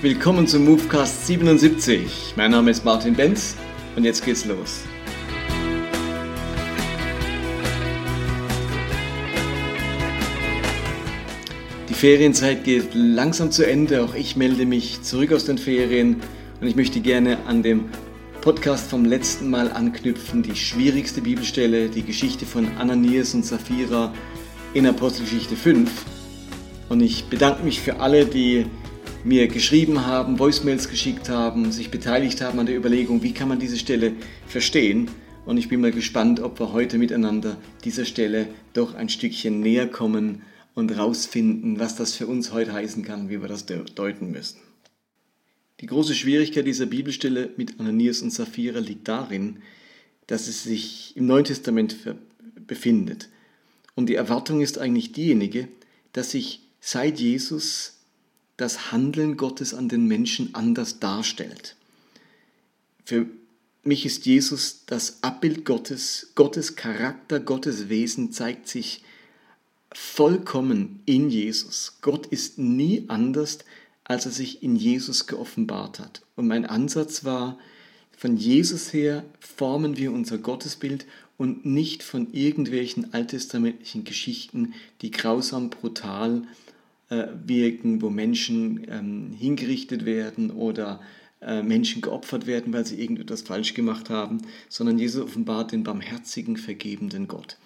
Willkommen zum Movecast 77. Mein Name ist Martin Benz und jetzt geht's los. Die Ferienzeit geht langsam zu Ende. Auch ich melde mich zurück aus den Ferien und ich möchte gerne an dem Podcast vom letzten Mal anknüpfen. Die schwierigste Bibelstelle, die Geschichte von Ananias und Sapphira in Apostelgeschichte 5. Und ich bedanke mich für alle, die mir geschrieben haben, Voicemails geschickt haben, sich beteiligt haben an der Überlegung, wie kann man diese Stelle verstehen. Und ich bin mal gespannt, ob wir heute miteinander dieser Stelle doch ein Stückchen näher kommen und rausfinden, was das für uns heute heißen kann, wie wir das deuten müssen. Die große Schwierigkeit dieser Bibelstelle mit Ananias und Sapphira liegt darin, dass es sich im Neuen Testament befindet. Und die Erwartung ist eigentlich diejenige, dass sich seit Jesus das Handeln Gottes an den Menschen anders darstellt. Für mich ist Jesus das Abbild Gottes, Gottes Charakter, Gottes Wesen zeigt sich vollkommen in Jesus. Gott ist nie anders, als er sich in Jesus geoffenbart hat. Und mein Ansatz war, von Jesus her formen wir unser Gottesbild und nicht von irgendwelchen alttestamentlichen Geschichten, die grausam, brutal, äh, wirken, wo Menschen ähm, hingerichtet werden oder äh, Menschen geopfert werden, weil sie irgendetwas falsch gemacht haben, sondern Jesus offenbart den barmherzigen, vergebenden Gott.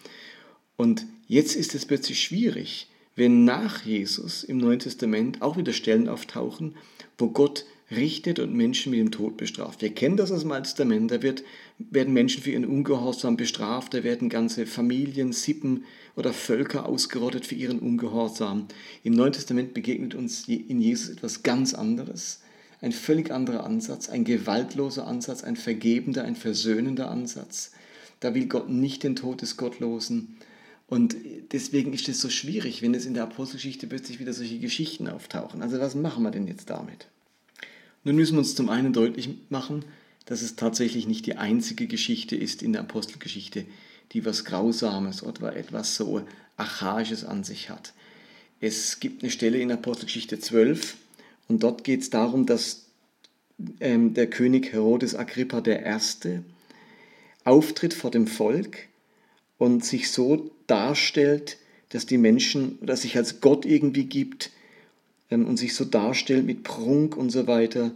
Und jetzt ist es plötzlich schwierig, wenn nach Jesus im Neuen Testament auch wieder Stellen auftauchen, wo Gott richtet und Menschen mit dem Tod bestraft. Wir kennen das aus dem Alten Testament, da wird, werden Menschen für ihren Ungehorsam bestraft, da werden ganze Familien, Sippen oder Völker ausgerottet für ihren Ungehorsam. Im Neuen Testament begegnet uns in Jesus etwas ganz anderes, ein völlig anderer Ansatz, ein gewaltloser Ansatz, ein vergebender, ein versöhnender Ansatz. Da will Gott nicht den Tod des Gottlosen. Und deswegen ist es so schwierig, wenn es in der Apostelgeschichte plötzlich wieder solche Geschichten auftauchen. Also was machen wir denn jetzt damit? Nun müssen wir uns zum einen deutlich machen, dass es tatsächlich nicht die einzige Geschichte ist in der Apostelgeschichte, die was Grausames oder etwas so Archaisches an sich hat. Es gibt eine Stelle in Apostelgeschichte 12 und dort geht es darum, dass ähm, der König Herodes Agrippa I. auftritt vor dem Volk und sich so darstellt, dass die Menschen, dass sich als Gott irgendwie gibt, ähm, und sich so darstellt mit Prunk und so weiter,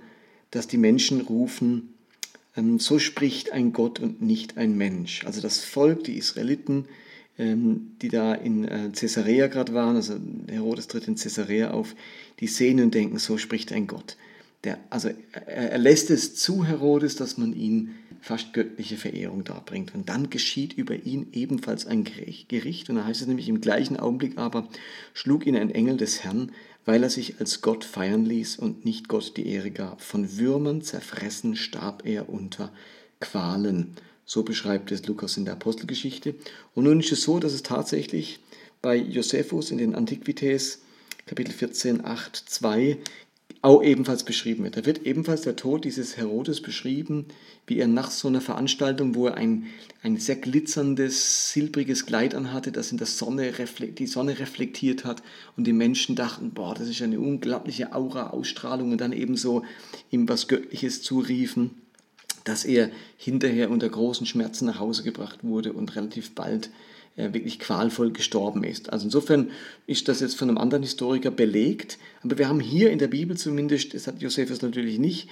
dass die Menschen rufen, so spricht ein Gott und nicht ein Mensch. Also das Volk, die Israeliten, ähm, die da in äh, Caesarea gerade waren, also Herodes tritt in Caesarea auf, die sehen und denken, so spricht ein Gott. Der, also er lässt es zu, Herodes, dass man ihn fast göttliche Verehrung darbringt. Und dann geschieht über ihn ebenfalls ein Gericht. Und da heißt es nämlich im gleichen Augenblick aber, schlug ihn ein Engel des Herrn weil er sich als Gott feiern ließ und nicht Gott die Ehre gab. Von Würmern zerfressen starb er unter Qualen. So beschreibt es Lukas in der Apostelgeschichte. Und nun ist es so, dass es tatsächlich bei Josephus in den Antiquitäts Kapitel 14, 8, 2 auch ebenfalls beschrieben wird. Da wird ebenfalls der Tod dieses Herodes beschrieben, wie er nach so einer Veranstaltung, wo er ein, ein sehr glitzerndes, silbriges Kleid anhatte, das in der Sonne die Sonne reflektiert hat und die Menschen dachten, boah, das ist eine unglaubliche Aura, Ausstrahlung und dann ebenso ihm was Göttliches zuriefen, dass er hinterher unter großen Schmerzen nach Hause gebracht wurde und relativ bald wirklich qualvoll gestorben ist. Also insofern ist das jetzt von einem anderen Historiker belegt, aber wir haben hier in der Bibel zumindest, das hat Josephus natürlich nicht,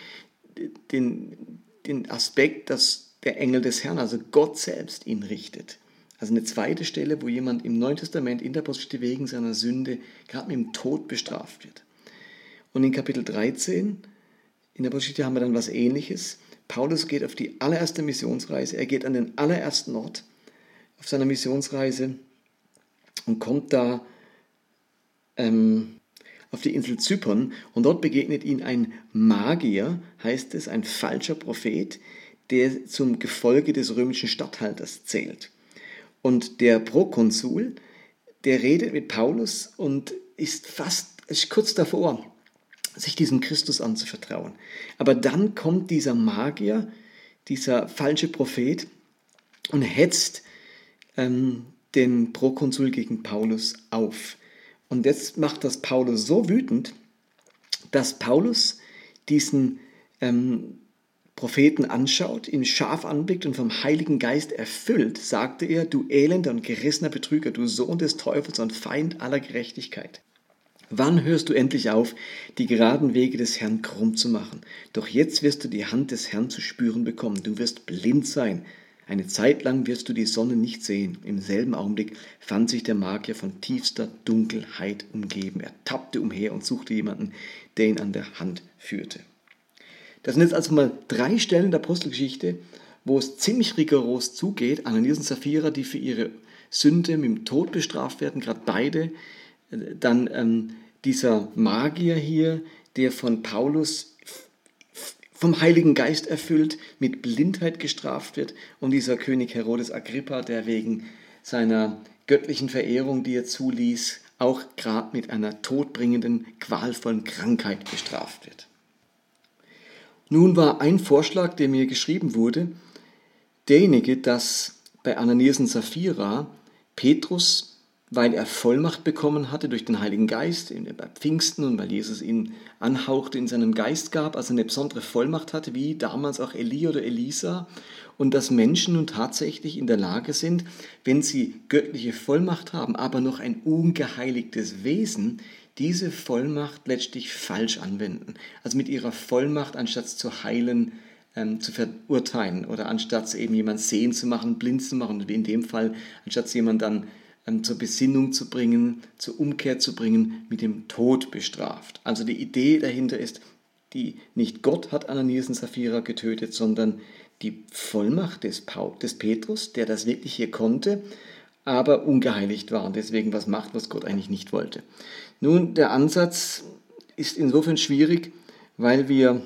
den, den Aspekt, dass der Engel des Herrn, also Gott selbst, ihn richtet. Also eine zweite Stelle, wo jemand im Neuen Testament in der Apostelgeschichte wegen seiner Sünde gerade mit dem Tod bestraft wird. Und in Kapitel 13, in der Apostelgeschichte haben wir dann was ähnliches. Paulus geht auf die allererste Missionsreise, er geht an den allerersten Ort auf seiner Missionsreise und kommt da ähm, auf die Insel Zypern und dort begegnet ihn ein Magier, heißt es, ein falscher Prophet, der zum Gefolge des römischen Statthalters zählt. Und der Prokonsul, der redet mit Paulus und ist fast ist kurz davor, sich diesem Christus anzuvertrauen. Aber dann kommt dieser Magier, dieser falsche Prophet und hetzt ähm, den Prokonsul gegen Paulus auf. Und jetzt macht das Paulus so wütend, dass Paulus diesen ähm, Propheten anschaut, ihn scharf anblickt und vom Heiligen Geist erfüllt, sagte er, du elender und gerissener Betrüger, du Sohn des Teufels und Feind aller Gerechtigkeit. Wann hörst du endlich auf, die geraden Wege des Herrn krumm zu machen? Doch jetzt wirst du die Hand des Herrn zu spüren bekommen. Du wirst blind sein. Eine Zeit lang wirst du die Sonne nicht sehen. Im selben Augenblick fand sich der Magier von tiefster Dunkelheit umgeben. Er tappte umher und suchte jemanden, der ihn an der Hand führte. Das sind jetzt also mal drei Stellen der Apostelgeschichte, wo es ziemlich rigoros zugeht. Ananias und Sapphira, die für ihre Sünde mit dem Tod bestraft werden, gerade beide. Dann ähm, dieser Magier hier, der von Paulus vom Heiligen Geist erfüllt, mit Blindheit gestraft wird. Und dieser König Herodes Agrippa, der wegen seiner göttlichen Verehrung, die er zuließ, auch gerade mit einer todbringenden, qualvollen Krankheit bestraft wird. Nun war ein Vorschlag, der mir geschrieben wurde, derjenige, dass bei Ananias und Sapphira Petrus, weil er Vollmacht bekommen hatte durch den Heiligen Geist bei Pfingsten und weil Jesus ihn anhauchte, in seinem Geist gab, also eine besondere Vollmacht hatte, wie damals auch Elia oder Elisa, und dass Menschen nun tatsächlich in der Lage sind, wenn sie göttliche Vollmacht haben, aber noch ein ungeheiligtes Wesen, diese Vollmacht letztlich falsch anwenden. Also mit ihrer Vollmacht, anstatt zu heilen, ähm, zu verurteilen oder anstatt eben jemand sehen zu machen, blind zu machen, wie in dem Fall, anstatt jemand dann zur Besinnung zu bringen, zur Umkehr zu bringen, mit dem Tod bestraft. Also die Idee dahinter ist, die nicht Gott hat Ananias und Sapphira getötet, sondern die Vollmacht des, Paul, des Petrus, der das wirklich hier konnte, aber ungeheiligt war und deswegen was macht, was Gott eigentlich nicht wollte. Nun, der Ansatz ist insofern schwierig, weil wir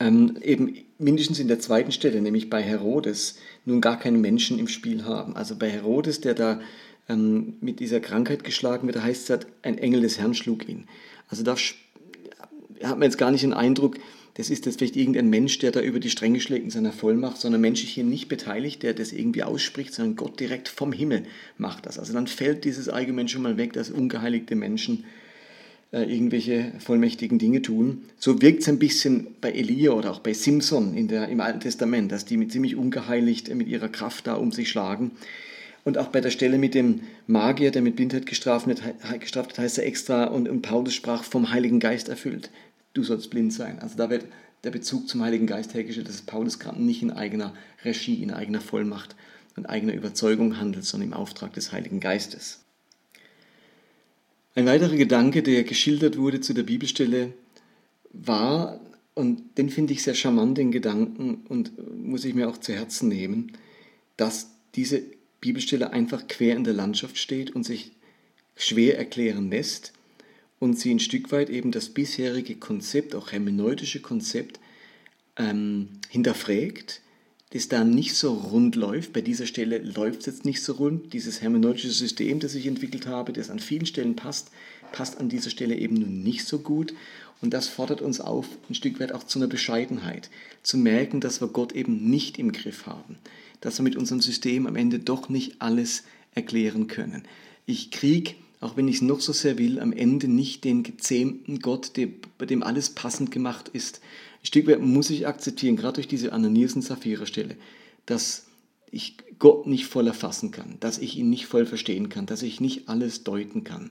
ähm, eben mindestens in der zweiten Stelle, nämlich bei Herodes, nun gar keinen Menschen im Spiel haben. Also bei Herodes, der da ähm, mit dieser Krankheit geschlagen wird, heißt es, ein Engel des Herrn schlug ihn. Also da hat man jetzt gar nicht den Eindruck, das ist jetzt vielleicht irgendein Mensch, der da über die Stränge schlägt in seiner Vollmacht, sondern Mensch ist hier nicht beteiligt, der das irgendwie ausspricht, sondern Gott direkt vom Himmel macht das. Also dann fällt dieses Argument schon mal weg, dass ungeheiligte Menschen irgendwelche vollmächtigen Dinge tun. So wirkt es ein bisschen bei Elia oder auch bei Simson in der, im Alten Testament, dass die mit ziemlich ungeheiligt mit ihrer Kraft da um sich schlagen. Und auch bei der Stelle mit dem Magier, der mit Blindheit gestraft wird, gestraft wird heißt er extra, und, und Paulus sprach vom Heiligen Geist erfüllt du sollst blind sein. Also da wird der Bezug zum Heiligen Geist hergestellt, dass Paulus gerade nicht in eigener Regie, in eigener Vollmacht und eigener Überzeugung handelt, sondern im Auftrag des Heiligen Geistes. Ein weiterer Gedanke, der geschildert wurde zu der Bibelstelle, war, und den finde ich sehr charmant, den Gedanken, und muss ich mir auch zu Herzen nehmen, dass diese Bibelstelle einfach quer in der Landschaft steht und sich schwer erklären lässt und sie ein Stück weit eben das bisherige Konzept, auch hermeneutische Konzept, ähm, hinterfragt, das da nicht so rund läuft. Bei dieser Stelle läuft es jetzt nicht so rund. Dieses hermeneutische System, das ich entwickelt habe, das an vielen Stellen passt, passt an dieser Stelle eben nun nicht so gut. Und das fordert uns auf, ein Stück weit auch zu einer Bescheidenheit, zu merken, dass wir Gott eben nicht im Griff haben, dass wir mit unserem System am Ende doch nicht alles erklären können. Ich kriege auch wenn ich es noch so sehr will, am Ende nicht den gezähmten Gott, bei dem alles passend gemacht ist. Stück weit muss ich akzeptieren, gerade durch diese Ananias und Sapphira-Stelle, dass ich Gott nicht voll erfassen kann, dass ich ihn nicht voll verstehen kann, dass ich nicht alles deuten kann,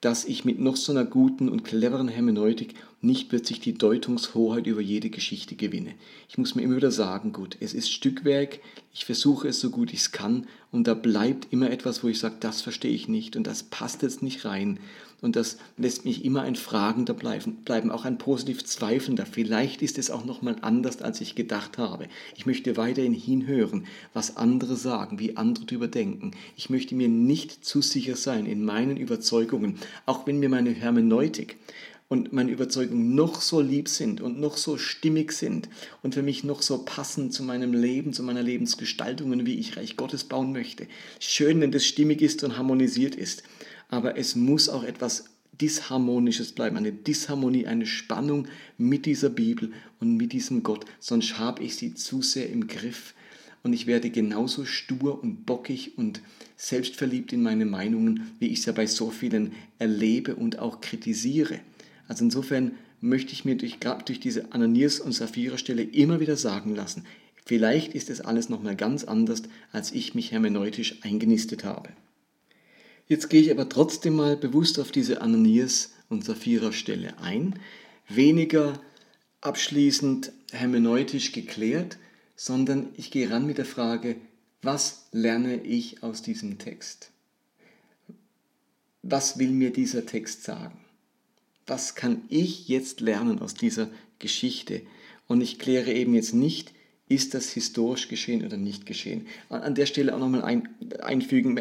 dass ich mit noch so einer guten und cleveren Hermeneutik nicht plötzlich die Deutungshoheit über jede Geschichte gewinne. Ich muss mir immer wieder sagen, gut, es ist Stückwerk, ich versuche es so gut ich es kann und da bleibt immer etwas, wo ich sage, das verstehe ich nicht und das passt jetzt nicht rein und das lässt mich immer ein Fragender bleiben, bleiben auch ein positiv Zweifelnder. Vielleicht ist es auch nochmal anders, als ich gedacht habe. Ich möchte weiterhin hinhören, was andere sagen, wie andere darüber denken. Ich möchte mir nicht zu sicher sein in meinen Überzeugungen, auch wenn mir meine Hermeneutik und meine Überzeugungen noch so lieb sind und noch so stimmig sind und für mich noch so passend zu meinem Leben, zu meiner Lebensgestaltung wie ich Reich Gottes bauen möchte. Schön, wenn das stimmig ist und harmonisiert ist, aber es muss auch etwas Disharmonisches bleiben, eine Disharmonie, eine Spannung mit dieser Bibel und mit diesem Gott, sonst habe ich sie zu sehr im Griff und ich werde genauso stur und bockig und selbstverliebt in meine Meinungen, wie ich es ja bei so vielen erlebe und auch kritisiere. Also insofern möchte ich mir durch, durch diese Ananias und Sapphira-Stelle immer wieder sagen lassen, vielleicht ist es alles nochmal ganz anders, als ich mich hermeneutisch eingenistet habe. Jetzt gehe ich aber trotzdem mal bewusst auf diese Ananias und Sapphira-Stelle ein, weniger abschließend hermeneutisch geklärt, sondern ich gehe ran mit der Frage, was lerne ich aus diesem Text? Was will mir dieser Text sagen? Was kann ich jetzt lernen aus dieser Geschichte? Und ich kläre eben jetzt nicht, ist das historisch geschehen oder nicht geschehen. An der Stelle auch nochmal ein, einfügen,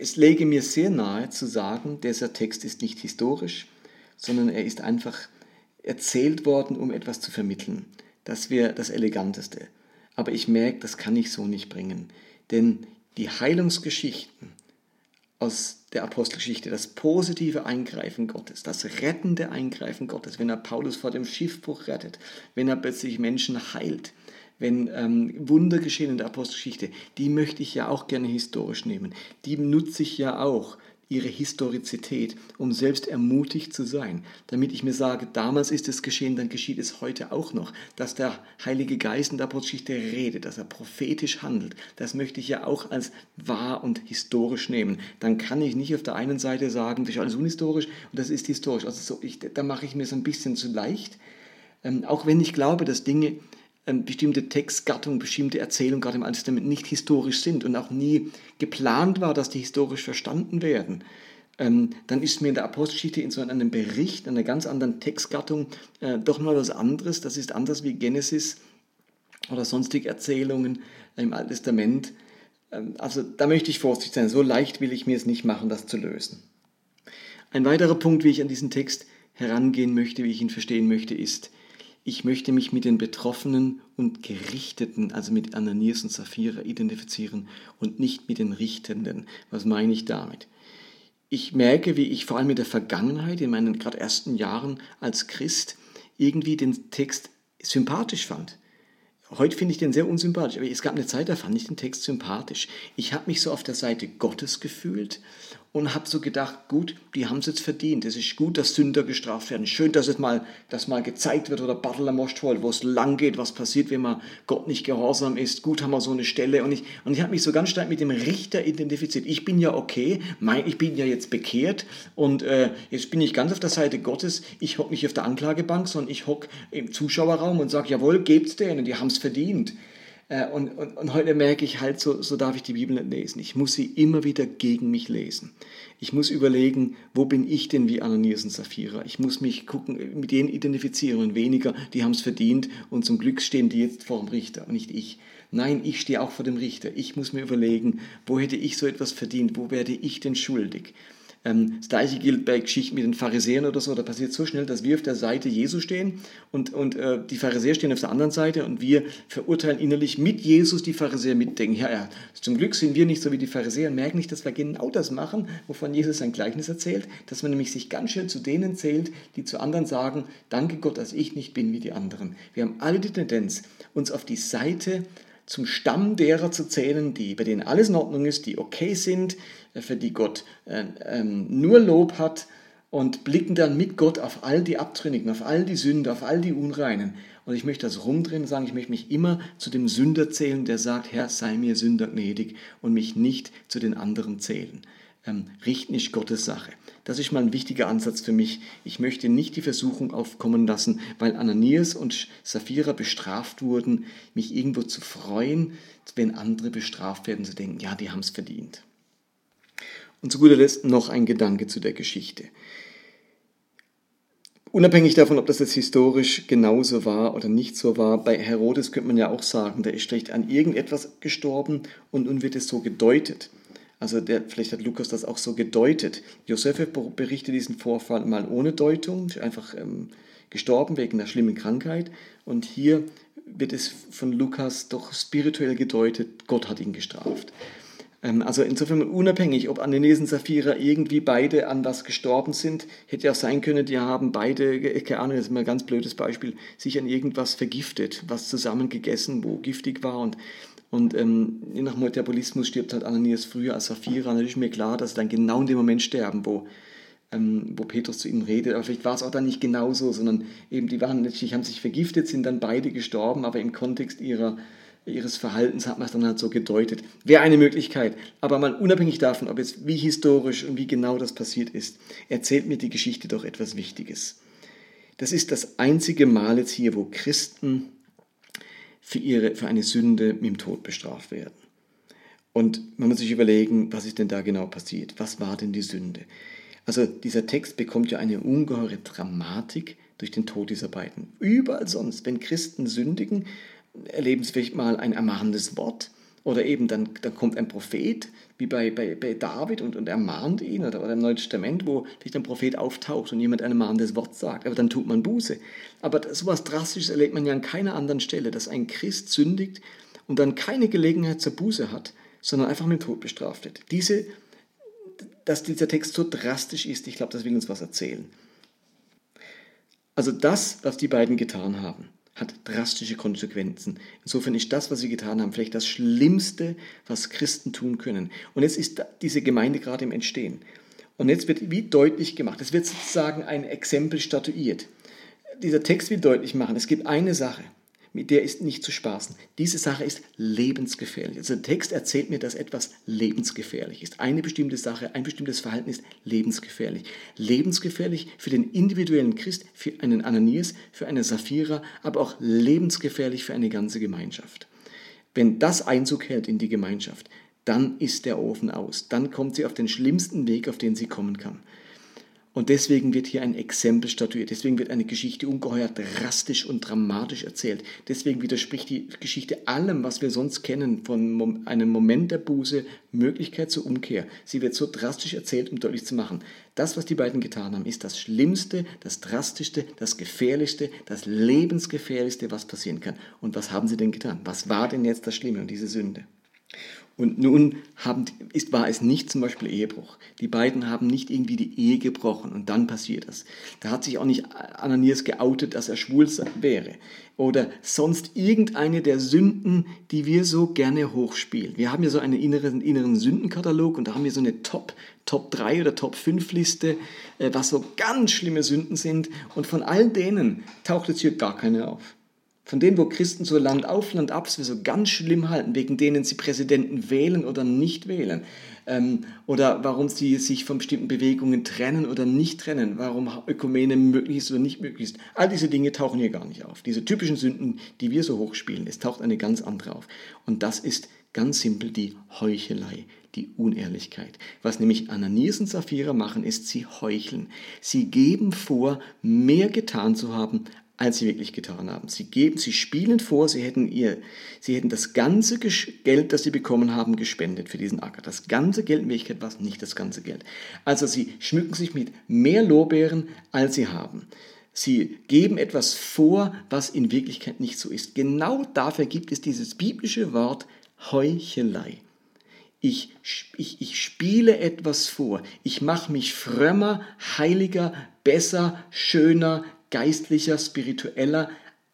es läge mir sehr nahe zu sagen, dieser Text ist nicht historisch, sondern er ist einfach erzählt worden, um etwas zu vermitteln. Das wäre das Eleganteste. Aber ich merke, das kann ich so nicht bringen. Denn die Heilungsgeschichten aus der Apostelgeschichte, das positive Eingreifen Gottes, das rettende Eingreifen Gottes, wenn er Paulus vor dem Schiffbruch rettet, wenn er plötzlich Menschen heilt, wenn ähm, Wunder geschehen in der Apostelgeschichte, die möchte ich ja auch gerne historisch nehmen. Die nutze ich ja auch ihre Historizität, um selbst ermutigt zu sein, damit ich mir sage, damals ist es geschehen, dann geschieht es heute auch noch, dass der Heilige Geist in der Apostelgeschichte redet, dass er prophetisch handelt. Das möchte ich ja auch als wahr und historisch nehmen. Dann kann ich nicht auf der einen Seite sagen, das ist alles unhistorisch und das ist historisch. Also so, ich, da mache ich mir so ein bisschen zu leicht, ähm, auch wenn ich glaube, dass Dinge bestimmte Textgattungen, bestimmte Erzählungen gerade im Alten Testament nicht historisch sind und auch nie geplant war, dass die historisch verstanden werden, ähm, dann ist mir in der Apostelgeschichte in so einem Bericht, einer ganz anderen Textgattung, äh, doch mal was anderes. Das ist anders wie Genesis oder sonstige Erzählungen im Alten Testament. Ähm, also da möchte ich vorsichtig sein. So leicht will ich mir es nicht machen, das zu lösen. Ein weiterer Punkt, wie ich an diesen Text herangehen möchte, wie ich ihn verstehen möchte, ist, ich möchte mich mit den Betroffenen und Gerichteten, also mit Ananias und Sapphira, identifizieren und nicht mit den Richtenden. Was meine ich damit? Ich merke, wie ich vor allem in der Vergangenheit, in meinen gerade ersten Jahren als Christ, irgendwie den Text sympathisch fand. Heute finde ich den sehr unsympathisch, aber es gab eine Zeit, da fand ich den Text sympathisch. Ich habe mich so auf der Seite Gottes gefühlt und habe so gedacht, gut, die haben es jetzt verdient. Es ist gut, dass Sünder gestraft werden. Schön, dass es mal, dass mal gezeigt wird oder Bartelamoschtoll, wo es lang geht, was passiert, wenn man Gott nicht gehorsam ist. Gut haben wir so eine Stelle. Und ich, und ich habe mich so ganz stark mit dem Richter identifiziert. Ich bin ja okay, mein, ich bin ja jetzt bekehrt und äh, jetzt bin ich ganz auf der Seite Gottes. Ich hocke nicht auf der Anklagebank, sondern ich hocke im Zuschauerraum und sage, jawohl, gebt's denen, die haben es verdient. Äh, und, und, und heute merke ich halt, so, so darf ich die Bibel nicht lesen. Ich muss sie immer wieder gegen mich lesen. Ich muss überlegen, wo bin ich denn wie Ananias und Sapphira? Ich muss mich gucken, mit denen identifizieren und weniger, die haben es verdient und zum Glück stehen die jetzt vor dem Richter und nicht ich. Nein, ich stehe auch vor dem Richter. Ich muss mir überlegen, wo hätte ich so etwas verdient? Wo werde ich denn schuldig? Ähm, das gleiche gilt bei Geschichten mit den Pharisäern oder so. Da passiert so schnell, dass wir auf der Seite Jesu stehen und, und äh, die Pharisäer stehen auf der anderen Seite und wir verurteilen innerlich mit Jesus die Pharisäer mitdenken. Ja, ja, zum Glück sind wir nicht so wie die Pharisäer und merken nicht, dass wir genau das machen, wovon Jesus sein Gleichnis erzählt, dass man nämlich sich ganz schön zu denen zählt, die zu anderen sagen, danke Gott, dass ich nicht bin wie die anderen. Wir haben alle die Tendenz, uns auf die Seite zum Stamm derer zu zählen, die, bei denen alles in Ordnung ist, die okay sind, äh, für die Gott äh, ähm, nur Lob hat und blicken dann mit Gott auf all die Abtrünnigen, auf all die Sünder, auf all die Unreinen. Und ich möchte das rumdrehen und sagen, ich möchte mich immer zu dem Sünder zählen, der sagt, Herr, sei mir Sünder gnädig und mich nicht zu den anderen zählen. Ähm, richten ist Gottes Sache. Das ist mal ein wichtiger Ansatz für mich. Ich möchte nicht die Versuchung aufkommen lassen, weil Ananias und Sapphira bestraft wurden, mich irgendwo zu freuen, wenn andere bestraft werden, zu denken, ja, die haben es verdient. Und zu guter Letzt noch ein Gedanke zu der Geschichte. Unabhängig davon, ob das jetzt historisch genauso war oder nicht so war, bei Herodes könnte man ja auch sagen, der ist schlecht an irgendetwas gestorben und nun wird es so gedeutet. Also der, vielleicht hat Lukas das auch so gedeutet. Josef berichtet diesen Vorfall mal ohne Deutung, einfach ähm, gestorben wegen einer schlimmen Krankheit. Und hier wird es von Lukas doch spirituell gedeutet, Gott hat ihn gestraft. Ähm, also insofern unabhängig, ob Ananias und Sapphira irgendwie beide an was gestorben sind, hätte ja sein können, die haben beide, keine Ahnung, das ist mal ein ganz blödes Beispiel, sich an irgendwas vergiftet, was zusammen gegessen, wo giftig war und und ähm, je nach Metabolismus stirbt halt Ananias früher als Sapphira. Natürlich ist mir klar, dass sie dann genau in dem Moment sterben, wo ähm, wo Petrus zu ihnen redet. Aber vielleicht war es auch dann nicht genauso, sondern eben die waren letztlich, haben sich vergiftet, sind dann beide gestorben, aber im Kontext ihrer, ihres Verhaltens hat man es dann halt so gedeutet. Wäre eine Möglichkeit. Aber mal unabhängig davon, ob jetzt wie historisch und wie genau das passiert ist, erzählt mir die Geschichte doch etwas Wichtiges. Das ist das einzige Mal jetzt hier, wo Christen für, ihre, für eine Sünde mit dem Tod bestraft werden. Und man muss sich überlegen, was ist denn da genau passiert? Was war denn die Sünde? Also dieser Text bekommt ja eine ungeheure Dramatik durch den Tod dieser beiden. Überall sonst, wenn Christen sündigen, erleben sie vielleicht mal ein ermahnendes Wort oder eben dann, dann kommt ein Prophet, wie bei, bei, bei David und, und ermahnt ihn oder, oder im Neuen Testament, wo vielleicht ein Prophet auftaucht und jemand ein ermahnendes Wort sagt, aber dann tut man Buße. Aber sowas Drastisches erlebt man ja an keiner anderen Stelle, dass ein Christ sündigt und dann keine Gelegenheit zur Buße hat, sondern einfach mit dem Tod bestraft wird. Diese, dass dieser Text so drastisch ist, ich glaube, das will uns was erzählen. Also das, was die beiden getan haben, hat drastische Konsequenzen. Insofern ist das, was sie getan haben, vielleicht das Schlimmste, was Christen tun können. Und jetzt ist diese Gemeinde gerade im Entstehen. Und jetzt wird wie deutlich gemacht, es wird sozusagen ein Exempel statuiert. Dieser Text will deutlich machen, es gibt eine Sache, mit der ist nicht zu spaßen. Diese Sache ist lebensgefährlich. Also der Text erzählt mir, dass etwas lebensgefährlich ist. Eine bestimmte Sache, ein bestimmtes Verhalten ist lebensgefährlich. Lebensgefährlich für den individuellen Christ, für einen Ananias, für eine Sapphira, aber auch lebensgefährlich für eine ganze Gemeinschaft. Wenn das Einzug hält in die Gemeinschaft, dann ist der Ofen aus. Dann kommt sie auf den schlimmsten Weg, auf den sie kommen kann. Und deswegen wird hier ein Exempel statuiert. Deswegen wird eine Geschichte ungeheuer drastisch und dramatisch erzählt. Deswegen widerspricht die Geschichte allem, was wir sonst kennen, von einem Moment der Buße, Möglichkeit zur Umkehr. Sie wird so drastisch erzählt, um deutlich zu machen, das, was die beiden getan haben, ist das Schlimmste, das Drastischste, das Gefährlichste, das Lebensgefährlichste, was passieren kann. Und was haben sie denn getan? Was war denn jetzt das Schlimme und diese Sünde? Und nun haben, ist, war es nicht zum Beispiel Ehebruch. Die beiden haben nicht irgendwie die Ehe gebrochen und dann passiert das. Da hat sich auch nicht Ananias geoutet, dass er schwul wäre. Oder sonst irgendeine der Sünden, die wir so gerne hochspielen. Wir haben ja so einen inneren, inneren Sündenkatalog und da haben wir so eine Top, Top 3 oder Top 5 Liste, äh, was so ganz schlimme Sünden sind. Und von all denen taucht jetzt hier gar keine auf. Von denen, wo Christen so Land auf, Land ab für so ganz schlimm halten, wegen denen sie Präsidenten wählen oder nicht wählen. Ähm, oder warum sie sich von bestimmten Bewegungen trennen oder nicht trennen. Warum Ökumene möglich ist oder nicht möglich ist. All diese Dinge tauchen hier gar nicht auf. Diese typischen Sünden, die wir so hochspielen, es taucht eine ganz andere auf. Und das ist ganz simpel die Heuchelei, die Unehrlichkeit. Was nämlich Ananias und Sapphira machen, ist, sie heucheln. Sie geben vor, mehr getan zu haben, als sie wirklich getan haben. Sie geben, sie spielen vor, sie hätten ihr, sie hätten das ganze Geld, das sie bekommen haben, gespendet für diesen Acker. Das ganze Geld in Wirklichkeit war es nicht das ganze Geld. Also sie schmücken sich mit mehr Lorbeeren, als sie haben. Sie geben etwas vor, was in Wirklichkeit nicht so ist. Genau dafür gibt es dieses biblische Wort Heuchelei. Ich, ich, ich spiele etwas vor. Ich mache mich frömmer, heiliger, besser, schöner, geistlicher, spiritueller,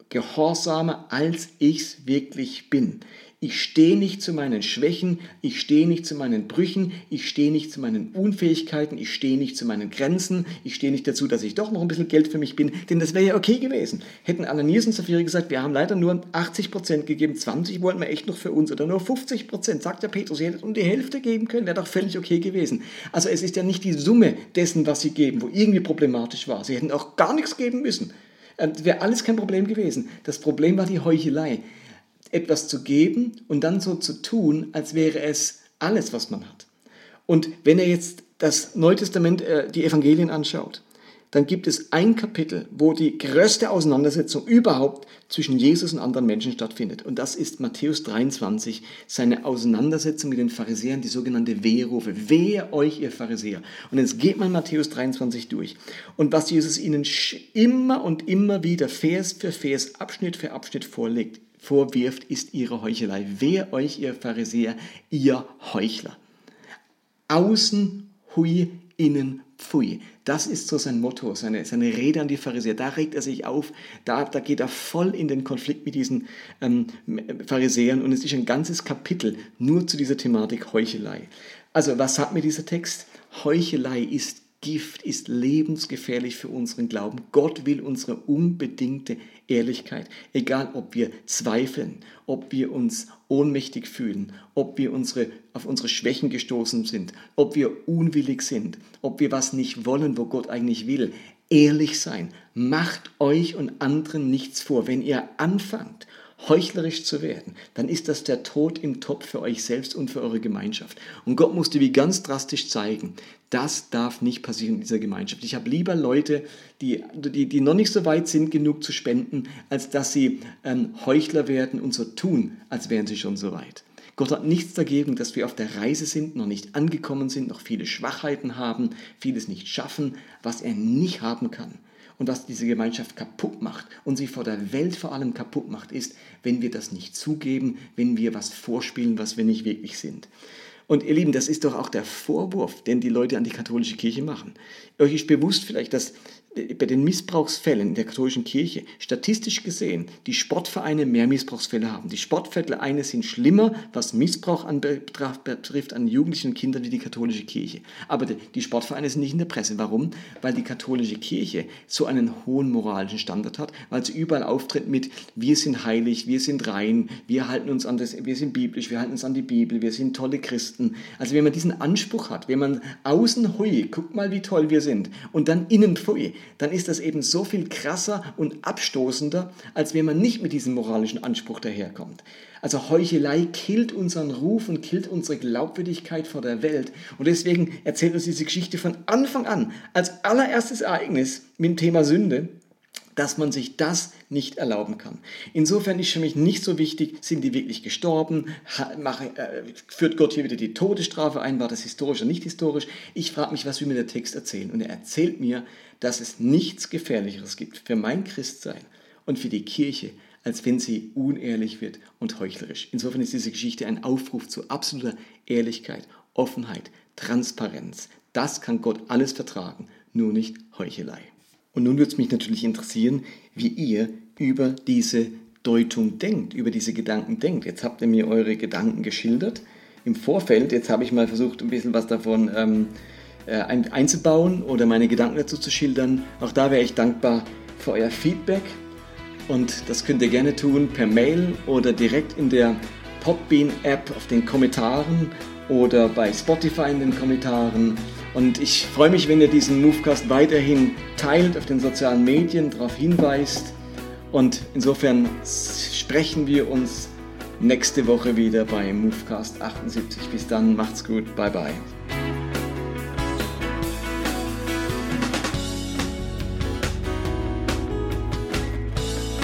gehorsamer, als ich es wirklich bin. Ich stehe nicht zu meinen Schwächen, ich stehe nicht zu meinen Brüchen, ich stehe nicht zu meinen Unfähigkeiten, ich stehe nicht zu meinen Grenzen, ich stehe nicht dazu, dass ich doch noch ein bisschen Geld für mich bin, denn das wäre ja okay gewesen. Hätten Ananias und Sapphira gesagt, wir haben leider nur 80% gegeben, 20 wollten wir echt noch für uns oder nur 50%, sagt der Petrus, ihr hättet um die Hälfte geben können, wäre doch völlig okay gewesen. Also es ist ja nicht die Summe dessen, was sie geben, wo irgendwie problematisch war. Sie hätten auch gar nichts geben müssen. Ähm, wäre alles kein Problem gewesen. Das Problem war die Heuchelei. Etwas zu geben und dann so zu tun, als wäre es alles, was man hat. Und wenn er jetzt das Neue Testament, äh, die Evangelien anschaut, dann gibt es ein Kapitel, wo die größte Auseinandersetzung überhaupt zwischen Jesus und anderen Menschen stattfindet. Und das ist Matthäus 23, seine Auseinandersetzung mit den Pharisäern, die sogenannte Weherufe. Wehe euch, ihr Pharisäer. Und jetzt geht man Matthäus 23 durch. Und was Jesus ihnen immer und immer wieder Vers für Vers, Abschnitt für Abschnitt vorlegt, vorwirft, ist ihre Heuchelei. Wehe euch, ihr Pharisäer, ihr Heuchler. Außen hui, innen pfui. Das ist so sein Motto, seine, seine Rede an die Pharisäer. Da regt er sich auf, da, da geht er voll in den Konflikt mit diesen ähm, Pharisäern und es ist ein ganzes Kapitel nur zu dieser Thematik Heuchelei. Also was sagt mir dieser Text? Heuchelei ist Gift, ist lebensgefährlich für unseren Glauben. Gott will unsere unbedingte Ehrlichkeit. Egal, ob wir zweifeln, ob wir uns ohnmächtig fühlen, ob wir unsere, auf unsere Schwächen gestoßen sind, ob wir unwillig sind, ob wir was nicht wollen, wo Gott eigentlich will. Ehrlich sein. Macht euch und anderen nichts vor. Wenn ihr anfangt, heuchlerisch zu werden, dann ist das der Tod im Topf für euch selbst und für eure Gemeinschaft. Und Gott musste wie ganz drastisch zeigen, das darf nicht passieren in dieser Gemeinschaft. Ich habe lieber Leute, die, die, die noch nicht so weit sind, genug zu spenden, als dass sie ähm, Heuchler werden und so tun, als wären sie schon so weit. Gott hat nichts dagegen, dass wir auf der Reise sind, noch nicht angekommen sind, noch viele Schwachheiten haben, vieles nicht schaffen, was er nicht haben kann und was diese Gemeinschaft kaputt macht und sie vor der Welt vor allem kaputt macht, ist, wenn wir das nicht zugeben, wenn wir was vorspielen, was wir nicht wirklich sind. Und ihr Lieben, das ist doch auch der Vorwurf, den die Leute an die katholische Kirche machen. Euch ist bewusst vielleicht, dass bei den Missbrauchsfällen in der katholischen Kirche statistisch gesehen die Sportvereine mehr Missbrauchsfälle haben. Die Sportvereine sind schlimmer, was Missbrauch betrifft an Jugendlichen und Kindern wie die katholische Kirche. Aber die Sportvereine sind nicht in der Presse. Warum? Weil die katholische Kirche so einen hohen moralischen Standard hat, weil sie überall auftritt mit wir sind heilig, wir sind rein, wir halten uns an das, wir sind biblisch, wir halten uns an die Bibel, wir sind tolle Christen. Also wenn man diesen Anspruch hat, wenn man außen hui, guck mal wie toll wir sind und dann innen pfui, dann ist das eben so viel krasser und abstoßender, als wenn man nicht mit diesem moralischen Anspruch daherkommt. Also Heuchelei killt unseren Ruf und killt unsere Glaubwürdigkeit vor der Welt. Und deswegen erzählt uns diese Geschichte von Anfang an als allererstes Ereignis mit dem Thema Sünde, dass man sich das nicht erlauben kann. Insofern ist für mich nicht so wichtig, sind die wirklich gestorben, äh, führt Gott hier wieder die Todesstrafe ein, war das historisch oder nicht historisch. Ich frage mich, was will mir der Text erzählen? Und er erzählt mir, dass es nichts Gefährlicheres gibt für mein Christsein und für die Kirche, als wenn sie unehrlich wird und heuchlerisch. Insofern ist diese Geschichte ein Aufruf zu absoluter Ehrlichkeit, Offenheit, Transparenz. Das kann Gott alles vertragen, nur nicht Heuchelei. Und nun würde es mich natürlich interessieren, wie ihr über diese Deutung denkt, über diese Gedanken denkt. Jetzt habt ihr mir eure Gedanken geschildert im Vorfeld. Jetzt habe ich mal versucht, ein bisschen was davon ähm, äh, einzubauen oder meine Gedanken dazu zu schildern. Auch da wäre ich dankbar für euer Feedback. Und das könnt ihr gerne tun per Mail oder direkt in der Podbean-App auf den Kommentaren oder bei Spotify in den Kommentaren und ich freue mich, wenn ihr diesen Movecast weiterhin teilt, auf den sozialen Medien darauf hinweist. Und insofern sprechen wir uns nächste Woche wieder bei Movecast 78. Bis dann, macht's gut, bye bye.